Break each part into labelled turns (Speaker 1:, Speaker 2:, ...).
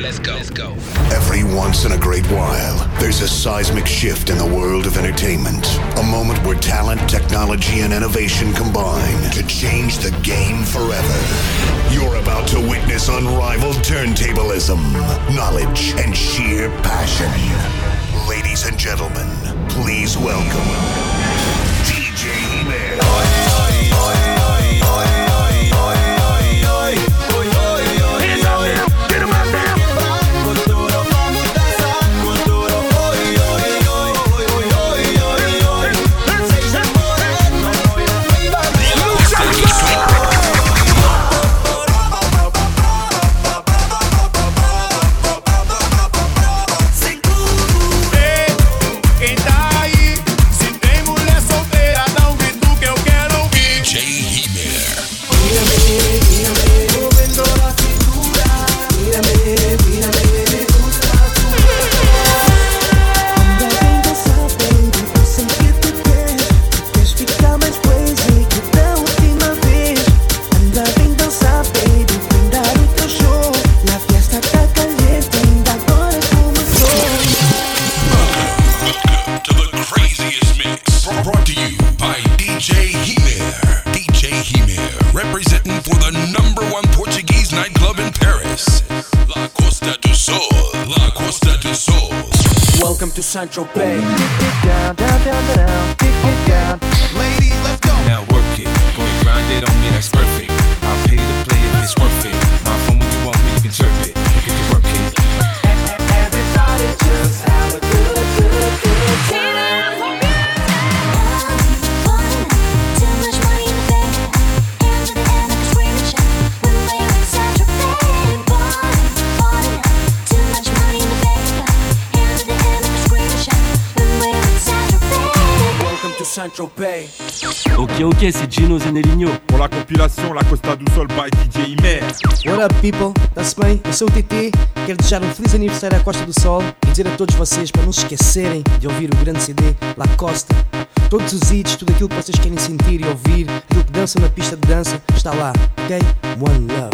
Speaker 1: Let's go. Let's go.
Speaker 2: Every once in a great while, there's a seismic shift in the world of entertainment. A moment where talent, technology, and innovation combine to change the game forever. You're about to witness unrivaled turntablism, knowledge, and sheer passion. Ladies and gentlemen, please welcome DJ Emer.
Speaker 3: Central Bay.
Speaker 4: Down, down, down, down,
Speaker 5: Ok, c'est Gino Zenelinho.
Speaker 6: Pour la compilation La Costa do Sol by DJ Imer.
Speaker 7: What up, people? Está-se bem? Eu sou o TT. Quero desejar um feliz aniversário à Costa do Sol e dizer a todos vocês para não se esquecerem de ouvir o grande CD La Costa. Todos os hits, tudo aquilo que vocês querem sentir e ouvir, aquilo que dançam na pista de dança, está lá, ok? One love.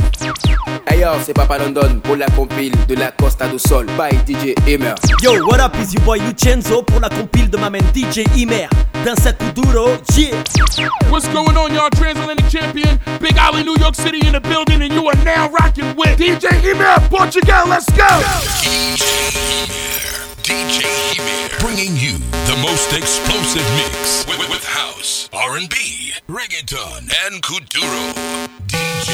Speaker 8: Hey yo, c'est Papa London pour la compile de la Costa do Sol by DJ Emer.
Speaker 5: Yo, what up, is your boy Lucenzo pour la compile de ma main DJ Imer. Dança Kuduro, yeah.
Speaker 9: What's going on, y'all? Transatlantic champion, Big Ali, New York City in the building, and you are now rocking with DJ Emir Portugal. Let's go.
Speaker 2: DJ Emer. Bringing you the most explosive mix with, with- with house, R&B, reggaeton, and kuduro. DJ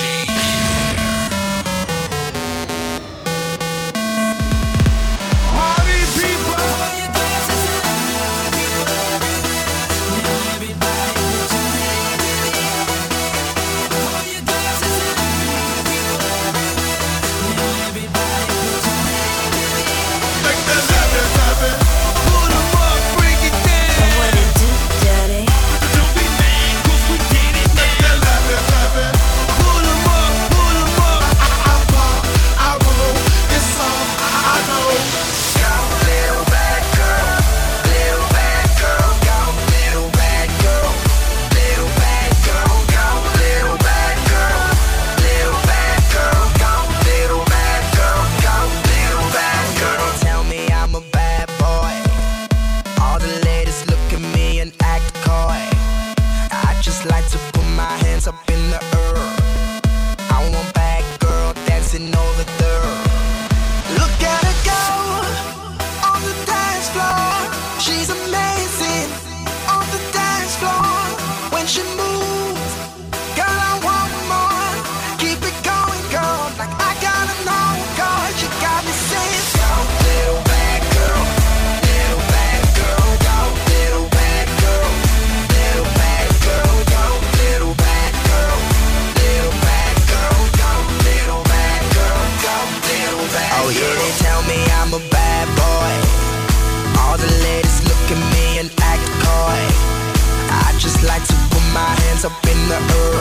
Speaker 4: in the air.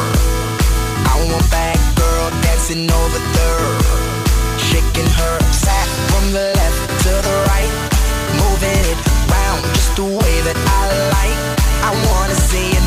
Speaker 4: I want bad girl dancing over there, shaking her sack from the left to the right, moving it round just the way that I like. I wanna see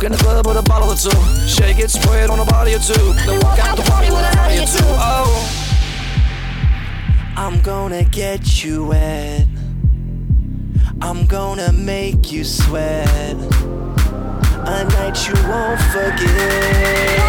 Speaker 10: Walk in the club with a bottle or two. Shake it, spray it on a body or two. Then walk out the party with a party or two. Oh. I'm gonna get you wet. I'm gonna make you sweat. A night you won't forget.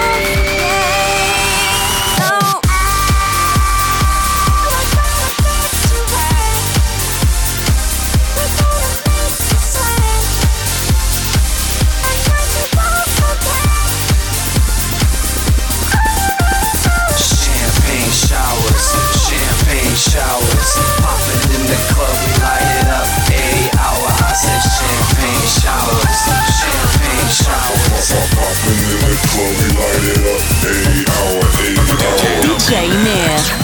Speaker 11: DJ
Speaker 10: Mir.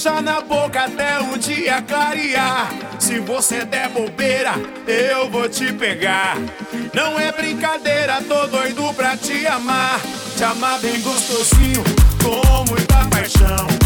Speaker 10: beijar na boca até o dia clarear. Se você der bobeira, eu vou te pegar. Não é brincadeira, tô doido pra te amar. Te amar bem gostosinho, com muita paixão.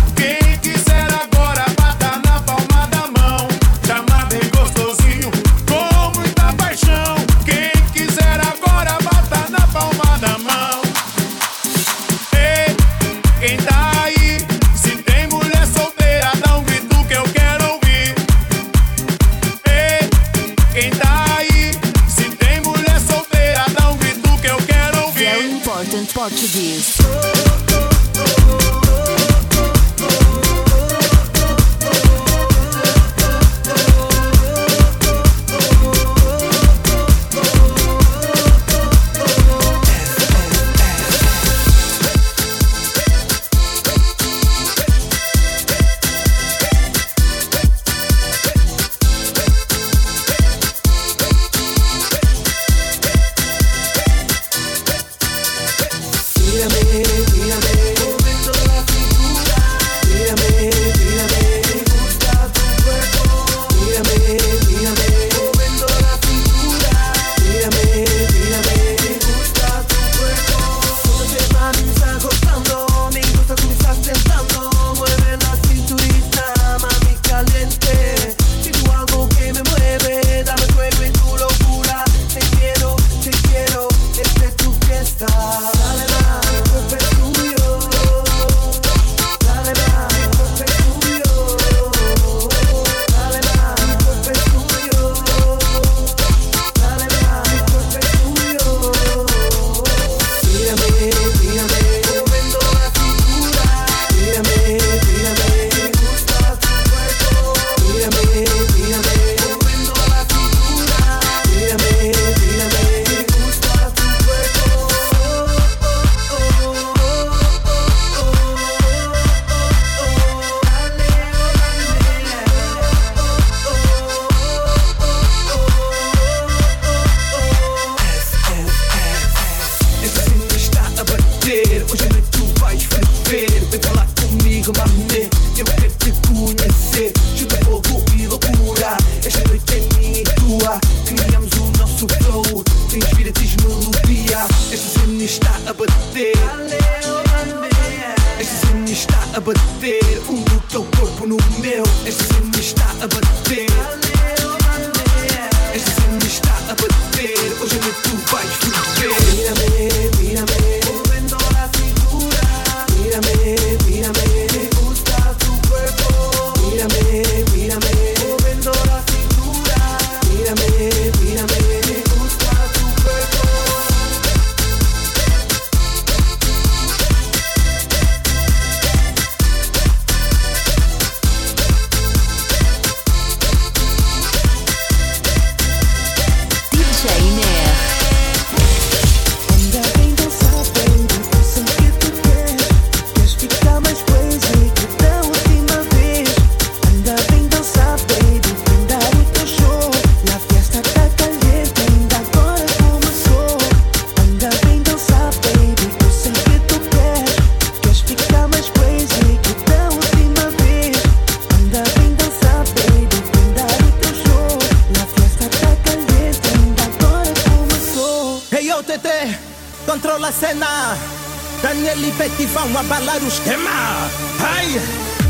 Speaker 12: Siema, hej!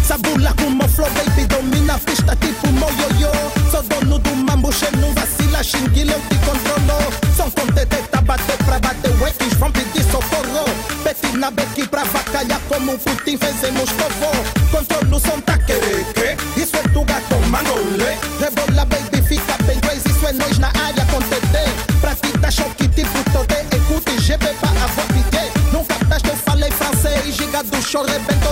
Speaker 12: Zabula kumo flow baby domina w kishta typu mojo yo. So do nudu mam buszenu wasila shingilem ty kontrolo Są konte te tabate prawate łakiś wam pidi socorro. Beti na beki prawaka jako mu futin feze muszkowo Kontrolu son takereke, rykie i swetu gato mangole Rebola baby
Speaker 13: Sean Rebel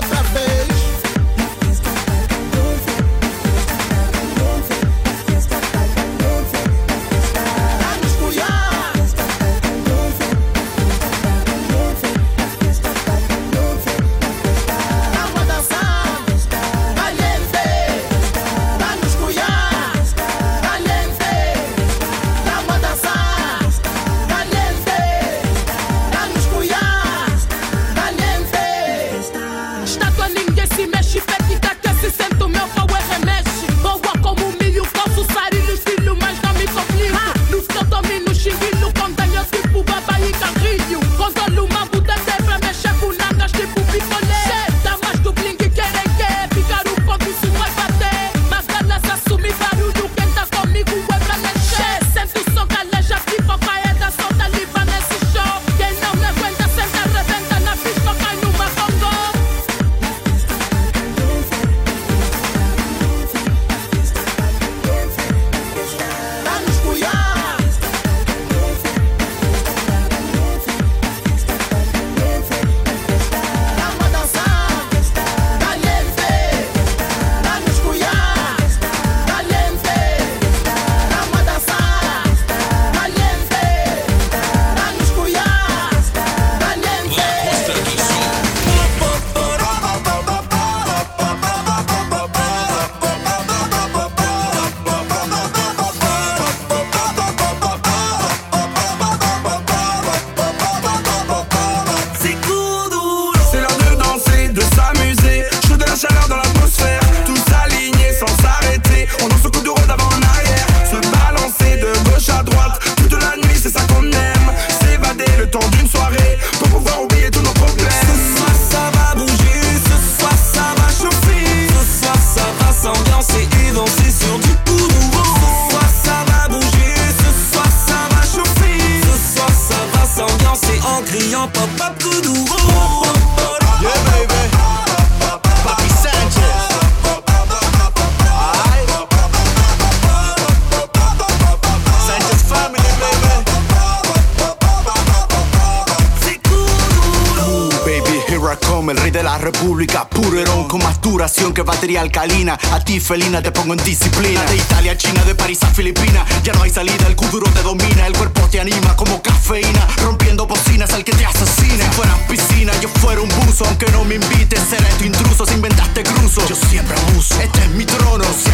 Speaker 13: alcalina. A ti felina te pongo en disciplina. De Italia, a China, de París a Filipinas. Ya no hay salida, el kuduro te domina. El cuerpo te anima como cafeína. Rompiendo bocinas al que te asesina. Si fueras piscina, yo fuera un buzo. Aunque no me invites, seré tu intruso. Si inventaste cruzo, yo siempre abuso. Este es mi trono.
Speaker 14: Si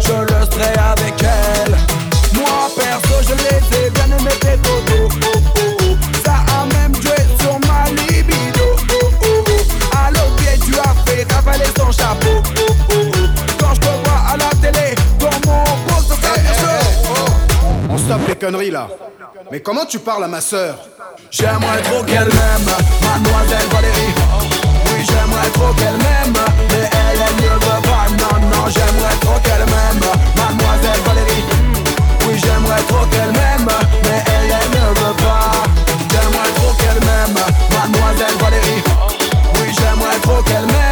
Speaker 14: je le serai avec elle. Moi perso, je les ai bien aimés tes dodos. Ça a même joué sur ma libido. Oh, oh, tu as fait ravaler son chapeau. Quand je te vois à la télé, dans mon pot, ça hey.
Speaker 15: On stoppe les conneries là. Mais comment tu parles à ma sœur?
Speaker 14: J'aimerais trop qu'elle m'aime, mademoiselle Valérie. Oui, j'aimerais trop qu'elle m'aime, mais elle aime mieux j'aimerais trop qu'elle m'aime. Mademoiselle Valérie. Oui j'aimerais trop qu'elle m'aime Mais elle, elle ne veut pas. J'aimerais trop qu'elle m'aime Mademoiselle Valérie. Oui j'aimerais trop qu'elle m'aime.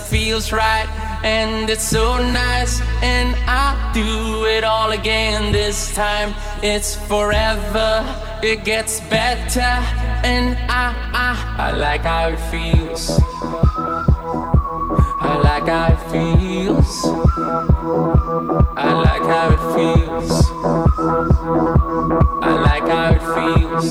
Speaker 4: feels right and it's so nice and I'll do it all again this time. It's forever it gets better and I I, I like how it feels. I like how it feels. I like how it feels. I like how it feels.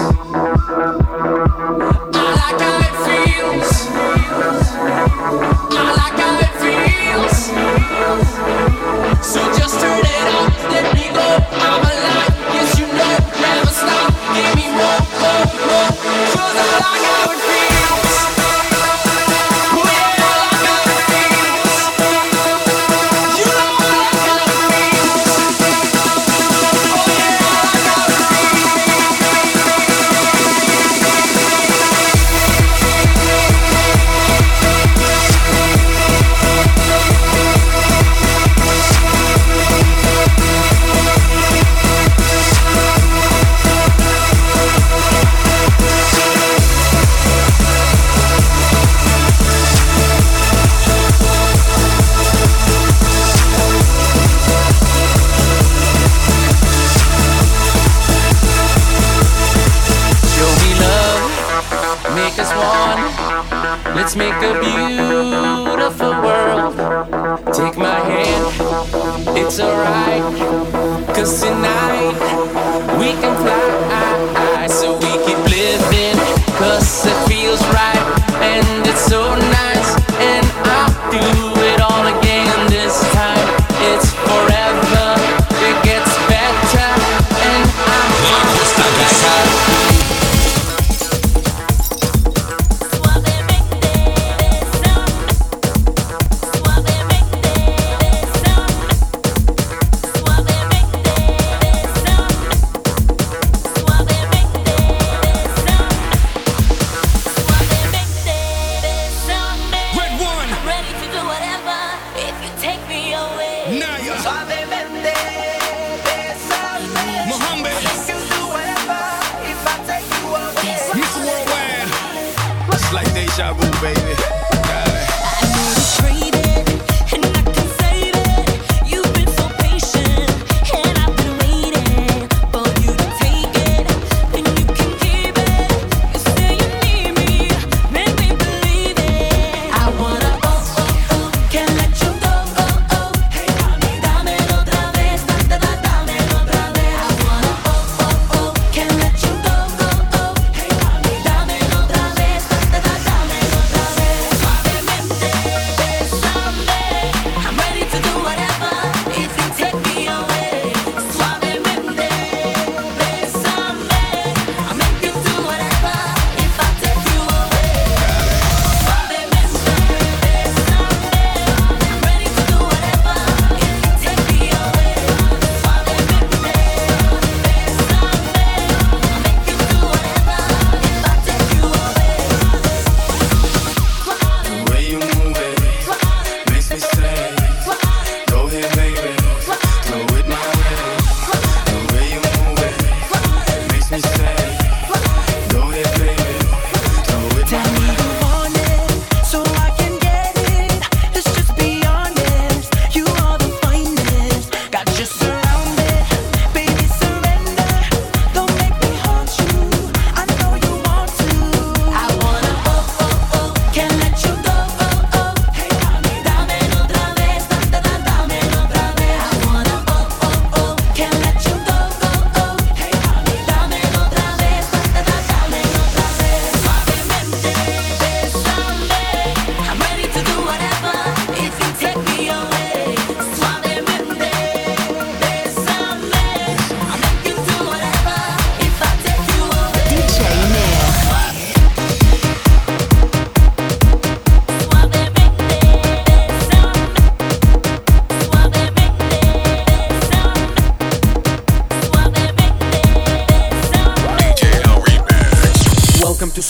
Speaker 4: it's alright. Cause tonight.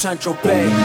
Speaker 4: Saint-Tropez.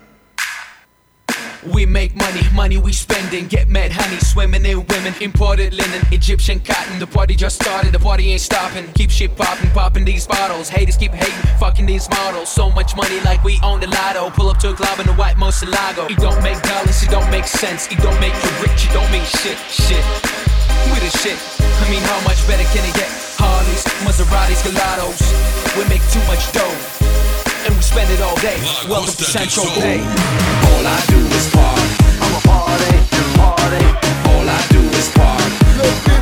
Speaker 4: We
Speaker 16: make
Speaker 3: money, money we spending. get mad honey. Swimming in women, imported linen, Egyptian cotton. The party just started, the party ain't stopping. Keep shit popping, popping these bottles. Haters keep hating, fucking these models. So much money like we own the lotto. Pull up to a club in the white Murciélago. It don't make dollars, it don't make sense. It don't make you rich, it don't mean shit, shit. We the shit. I mean, how much better can it get? Harleys, Maseratis, Gelatos. We make too much dough and we spend it all day. Welcome to Central Bay.
Speaker 4: All I do is party. I'm a party and party. All I do is party.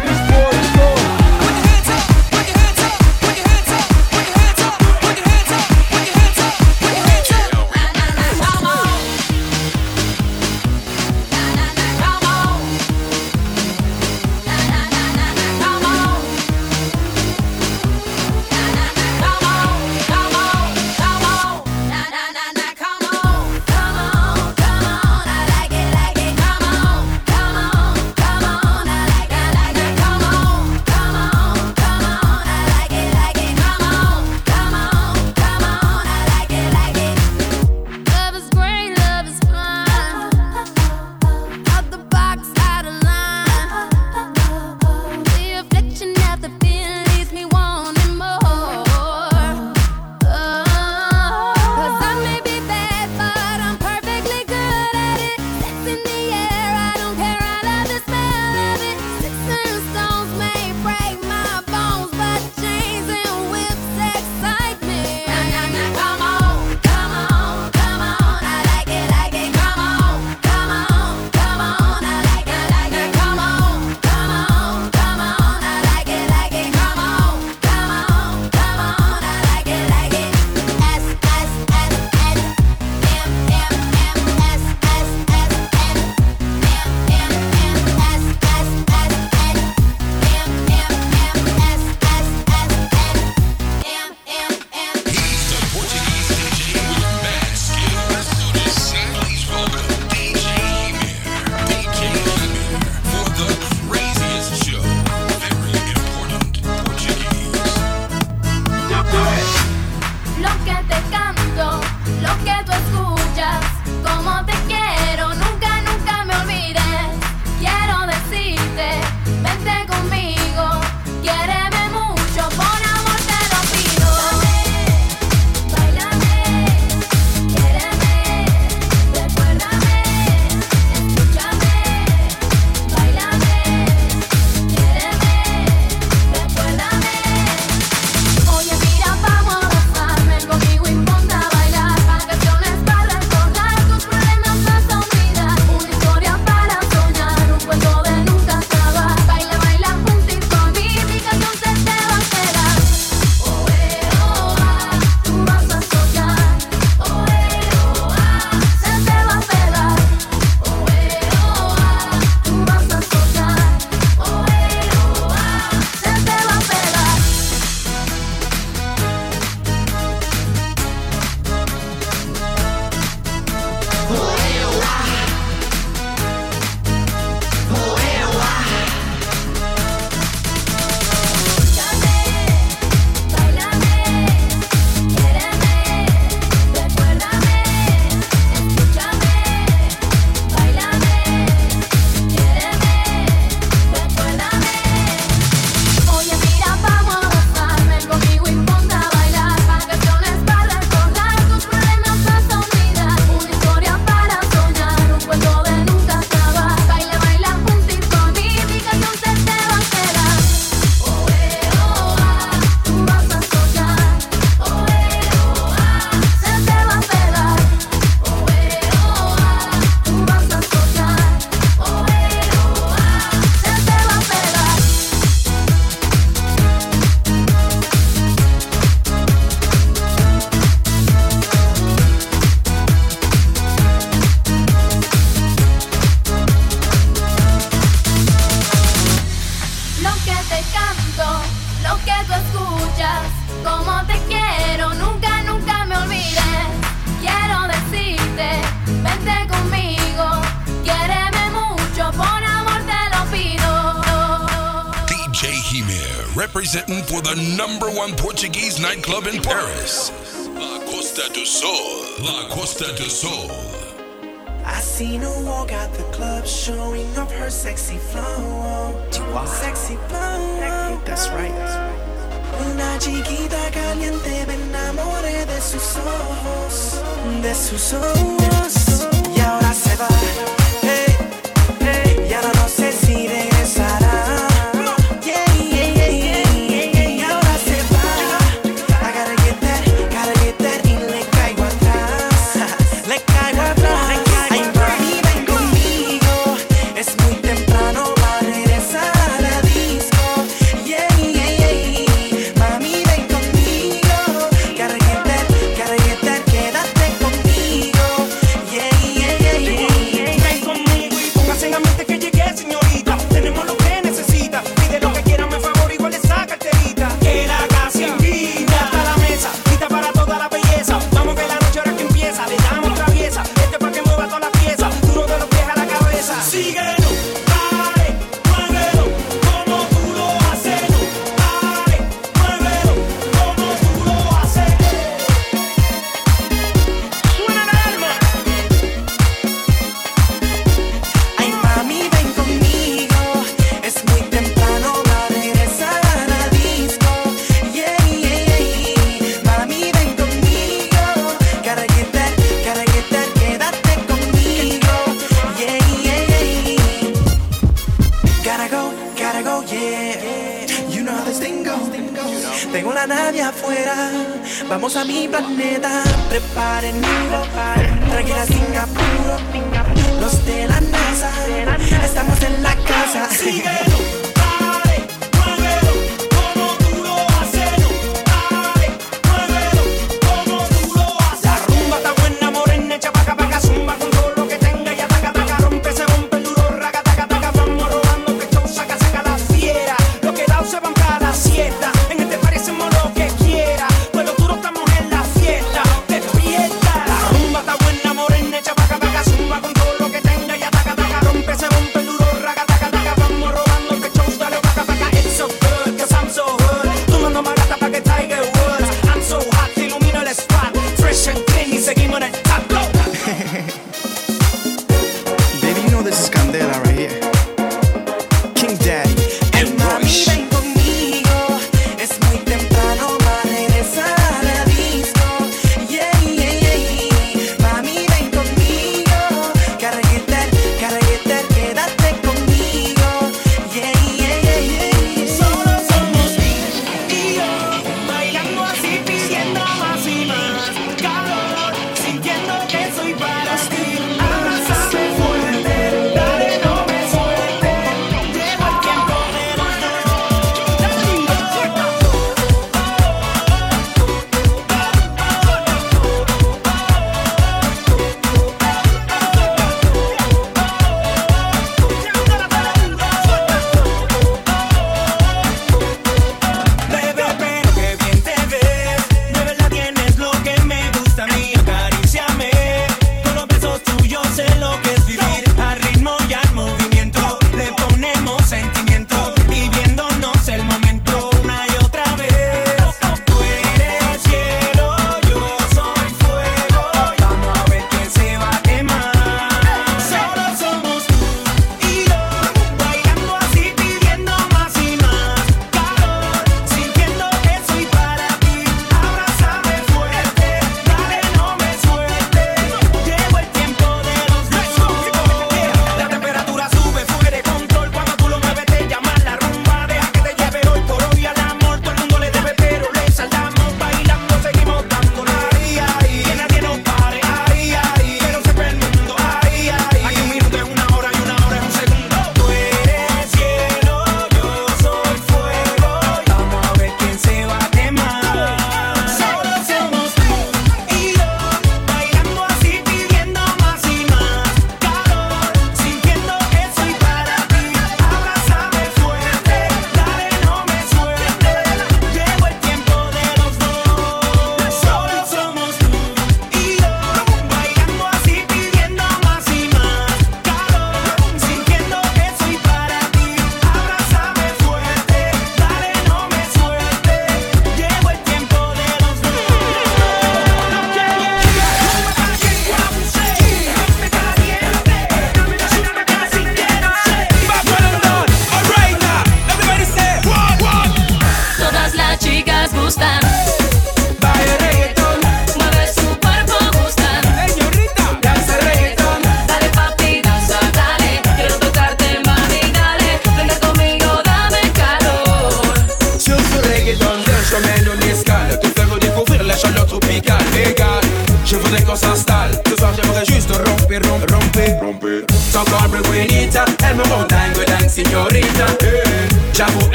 Speaker 17: escuchas, cómo te quiero, nunca, nunca me olvides. Quiero decirte, vente conmigo, quiéreme mucho, por amor te lo pido. DJ Himir,
Speaker 18: representing for the number one Portuguese nightclub in Paris. La Costa do Sol, La Costa do Sol.
Speaker 19: I walk out the club showing off her sexy flow. Wow. Sexy flow. That's right. That's right. Una chiquita caliente me enamoré de sus ojos, de sus ojos. Y ahora se va, hey, hey, y ahora no sé.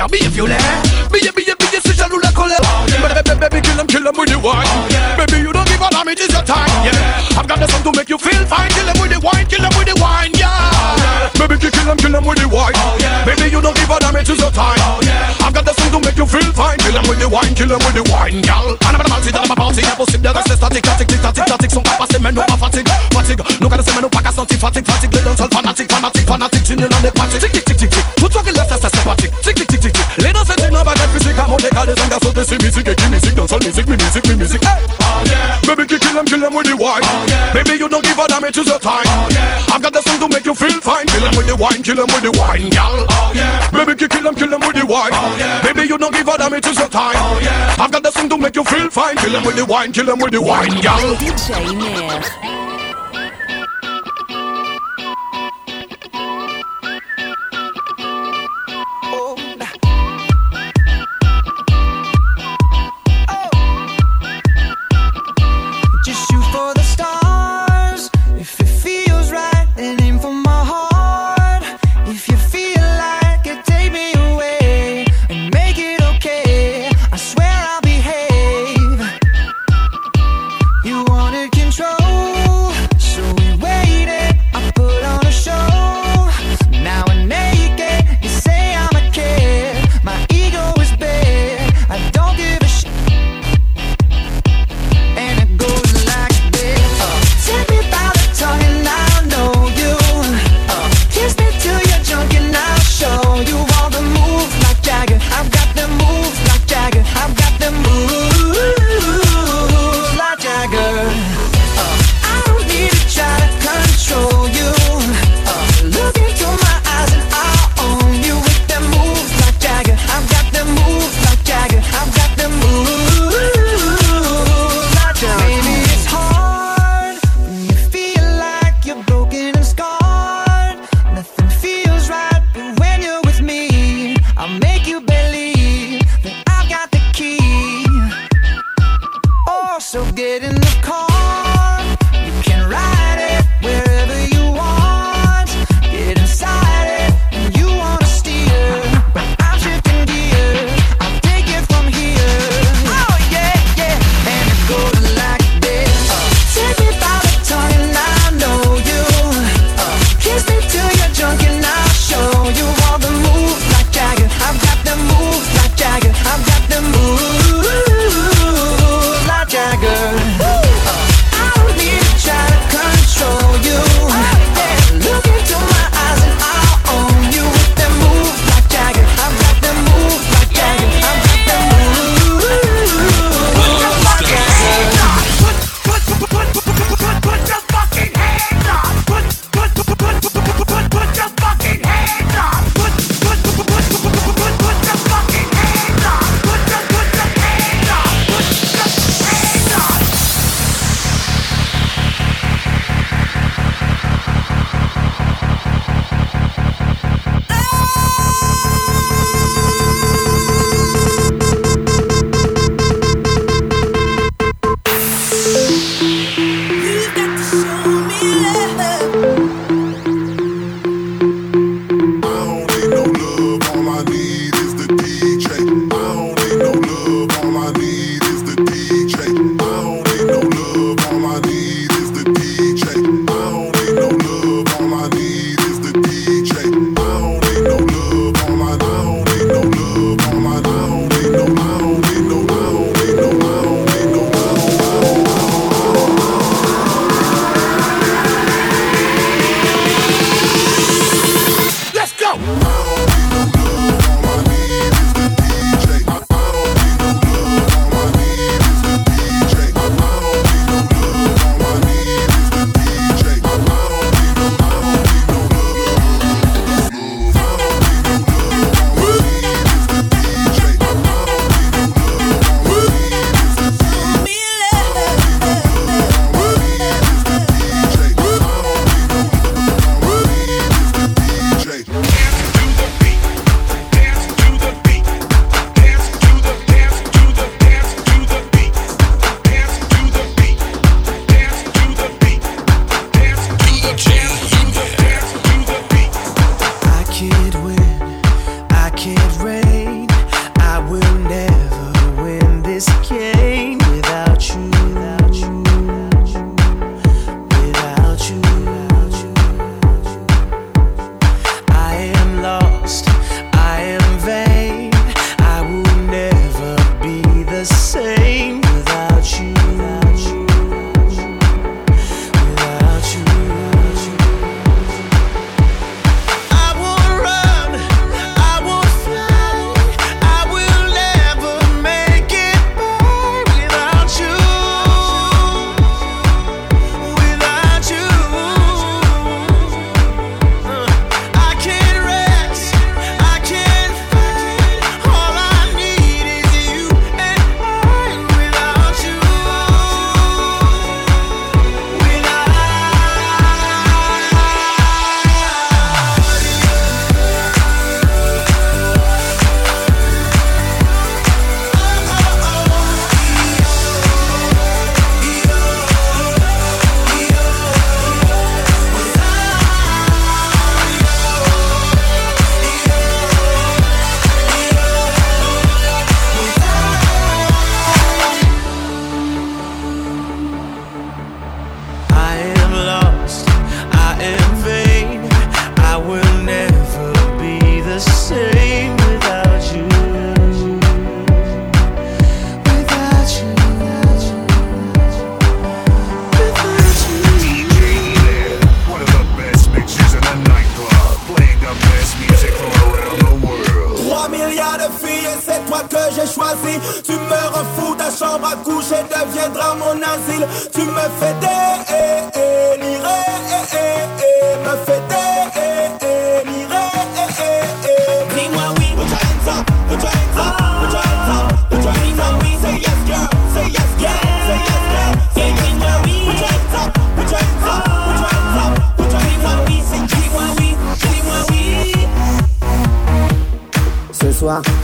Speaker 20: fire me
Speaker 19: if you
Speaker 3: let Me, me, me, me, si jaloux la colère
Speaker 14: Baby, baby, baby, kill him, kill him with the wine Baby, you don't give a damn, it is your time, yeah I've got the song to make you feel fine Kill him with the wine, kill him with the wine, yeah Baby, kill him, kill him with the wine Baby, you don't give a damn, it is your time yeah I've got the song to make you feel fine Kill him with the wine, kill him with the wine, gal And I'm a man, sit down, I'm a bouncy, never sip There is a static, static, tic, static, static Son papa, c'est menu, pas fatigue, fatigue Nous, quand c'est menu, pas qu'à sentir fatigue, fatigue Les danseurs fanatiques, fanatiques, fanatiques Tu ne l'en es pas, tic, tic, tic, tic Tout toi qui laisse, c'est sympathique, tic, tic Les danseurs, c'est la baguette physique à monter car les hommes sont des musique et qui musique dans son musique, mi musique, mi musique. Hey. Oh yeah. Eh. Baby, kick kill them, kill them with the wine. Oh yeah. Baby, you don't give a damn, it is your time. Oh yeah. I've got the song to make you feel fine. Kill them with the wine, kill them with the wine, y'all. Oh yeah. Baby, kick kill them, kill them with the wine. Oh yeah. Baby, you don't give a damn, it is your time. Oh yeah. I've got the song to make you feel fine. Kill them with the wine, kill them with the wine, y'all.
Speaker 11: DJ
Speaker 21: Mir.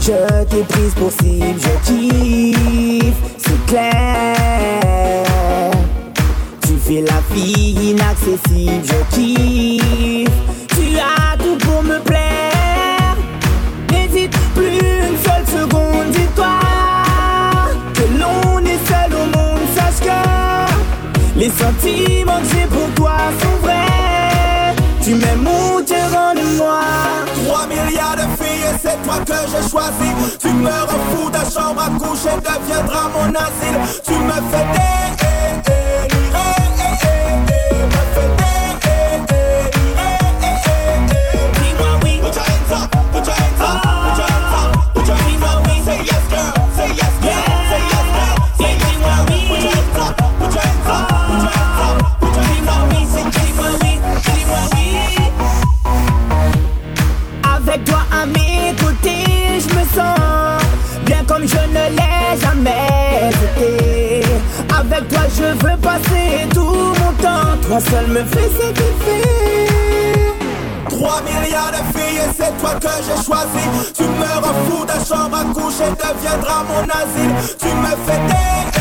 Speaker 21: Je t'ai prise pour cible, je kiffe, c'est clair. Fais la fille inaccessible, je kiffe. Tu as tout pour me plaire. N'hésite plus une seule seconde, dis-toi que l'on est seul au monde. Sache que les sentiments que j'ai pour toi sont vrais. Tu m'aimes ou tu rends de moi.
Speaker 19: 3 milliards de filles et c'est toi que j'ai choisi Tu me rends fou, ta chambre à coucher deviendra mon asile Tu me fais délirer,
Speaker 21: Toi seul me fais cet effet.
Speaker 19: 3 milliards de filles et c'est toi que j'ai choisi Tu me rends fou, ta chambre à coucher deviendra mon asile Tu me fais délirer,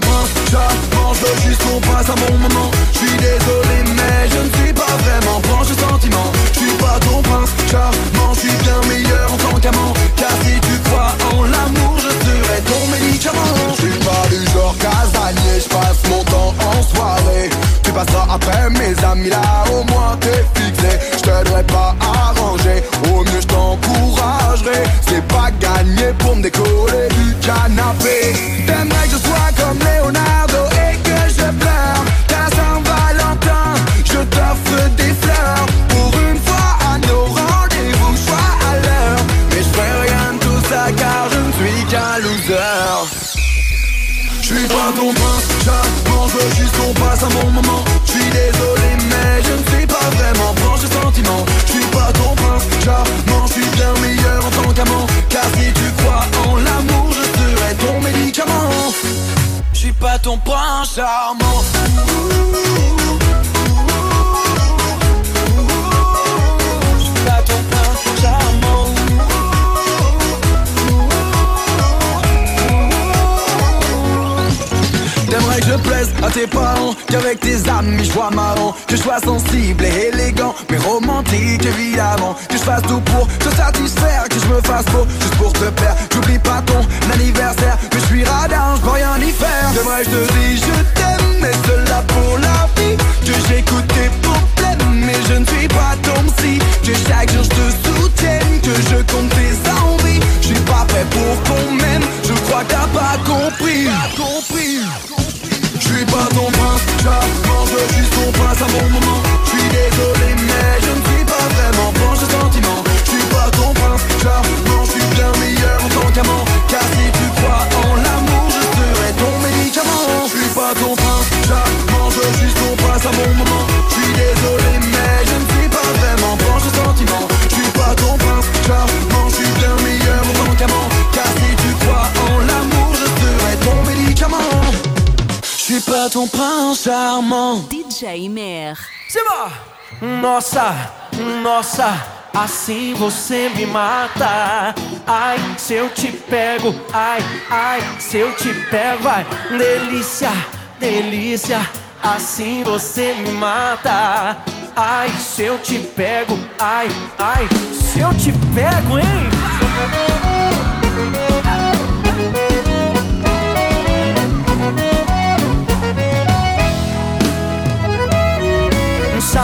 Speaker 22: pas prince charmant, je
Speaker 14: veux juste qu'on passe un bon moment. Je suis désolé, mais je ne suis pas vraiment branché sentiment. Je suis pas ton prince charmant, je suis bien meilleur en tant qu'amant. Car si tu crois en l'amour, je serai ton médicament. Je suis pas du genre casanier, je passe mon temps en soirée. Tu passeras après mes amis là, au moins t'es fixé. Je t'aiderai pas à ranger, au mieux je t'encouragerai. C'est pas gagné pour me décoller du canapé. Prince charmant. Parents Qu'avec tes amis je vois marrant. Que je sois sensible et élégant Mais romantique évidemment. Que je fasse tout pour te satisfaire Que je me fasse beau juste pour te plaire. J'oublie pas ton anniversaire Que je suis radin, je rien y faire. Que je te dise je t'aime Mais cela pour la vie. Que j'écoute tes problèmes Mais je ne suis pas ton psy. Que chaque jour je te soutienne Que je compte tes envies. Je suis pas prêt pour qu'on m'aime Je crois que t'as pas compris. Compris je suis pas ton prince, veux juste qu'on passe un bon moment. Je suis désolé, mais je ne suis pas vraiment branché sentiment. Je suis pas ton prince, charmant, je suis bien meilleur en tant qu'amant. Car si tu crois en l'amour, je serai ton médicament. Je suis pas ton prince, veux juste qu'on passe un bon moment. Je suis désolé, Pas ton prince charmant.
Speaker 4: DJ Mer.
Speaker 23: Simba! Nossa, nossa, assim você me mata. Ai, se eu te pego, ai, ai, se eu te pego, ai, delícia, delícia, assim você me mata. ai, se eu te pego, ai, ai, se eu te pego, hein?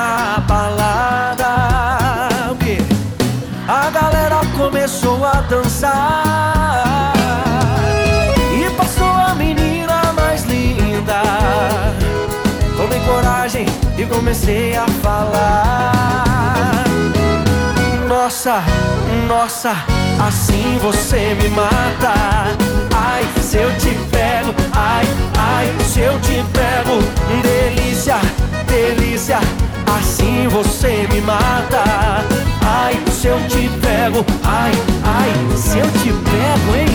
Speaker 23: na balada? A galera começou a dançar e passou a menina mais linda. Tomei coragem e comecei a falar. Nossa, nossa, assim você me mata. Ai, se eu te pego, ai, ai, se eu te pego, delícia, delícia, assim você me mata. Ai, se eu te pego, ai, ai, se eu te pego, hein?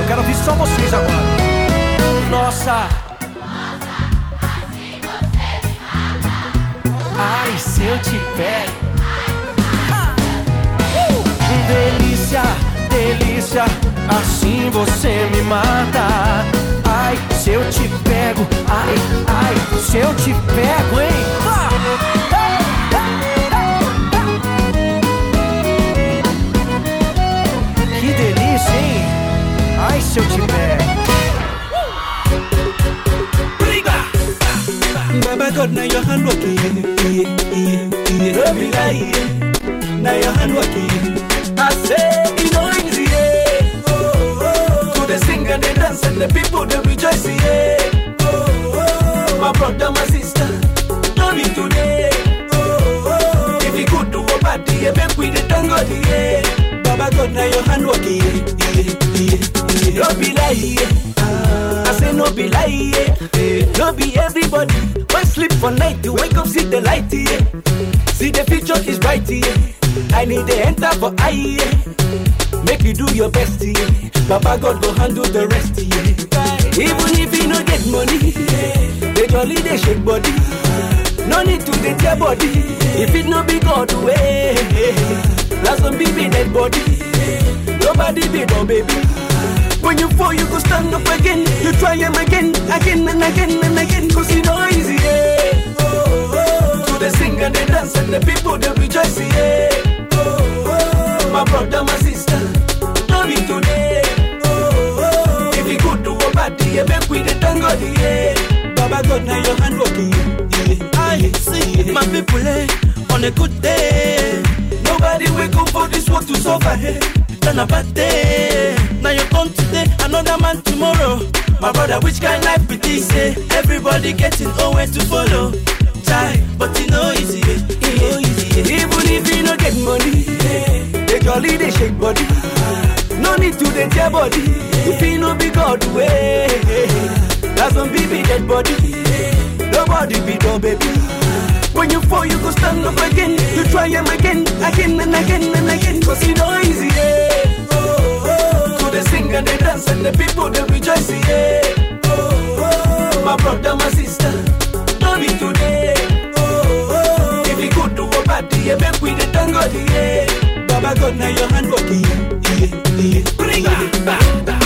Speaker 23: Eu quero ouvir só vocês agora. Nossa. Ai, se eu te pego. Uh! Delícia, delícia, assim você me mata. Ai, se eu te pego, ai, ai, se eu te pego, hein? Que delícia, hein? Ai, se eu te pego.
Speaker 20: Baba God, now your hand working, yeah, yeah, yeah. Yeah. Now your hand. I say and the dance and the people they rejoice, yeah. Oh, oh. My brother, my sister, don't be today. Oh, oh. If you good to a party, yeah, make we the thank God, yeah. Baba God, now your hand working, yeah, yeah, yeah, yeah. Don't be lying, yeah. I say no be lie, yeah. No be everybody. When sleep for night, you wake up, see the light, yeah. See the future is bright, yeah. I need the enter for eye, yeah. Make you do your best, yeah. Baba God go handle the rest, yeah. Even if you no get money, yeah. They jolly, they shake body. No need to dey tear body. If it no be God way, that's be baby dead body. Nobody be no baby. When you fall, you go stand up again. You try him again, again and again and again. Cause you know easy, yeah. Oh, oh. To the sing and the dance and the people they rejoice, yeah. Oh, oh. My brother, my sister, don't today. If good to a yeah, make we the thank God, yeah. Baba God, now your hand working, yeah. I see my people, eh, on a good day. Nobody wake up for this world to suffer, eh. Then a bad day. Now you come today, another man tomorrow. My brother, which kind life be this? Eh? Everybody getting nowhere to follow. Try, but you know easy, eh? easy. eh? Even if you no get money, eh, they jolly they shake body. No need to dey tear body. You no be God way, that's some baby dead body. Nobody be no baby. When you fall, you go stand up again. You try him again, again and again and again. Cause you know easy, yeah. Oh, oh. To the sing and the dance and the people they rejoice, yeah. Oh, oh. My brother, my sister, don't today. Oh, oh. If you good to a party, yeah, make we the thank God, yeah. Baba God, now your hand working. Bring it back,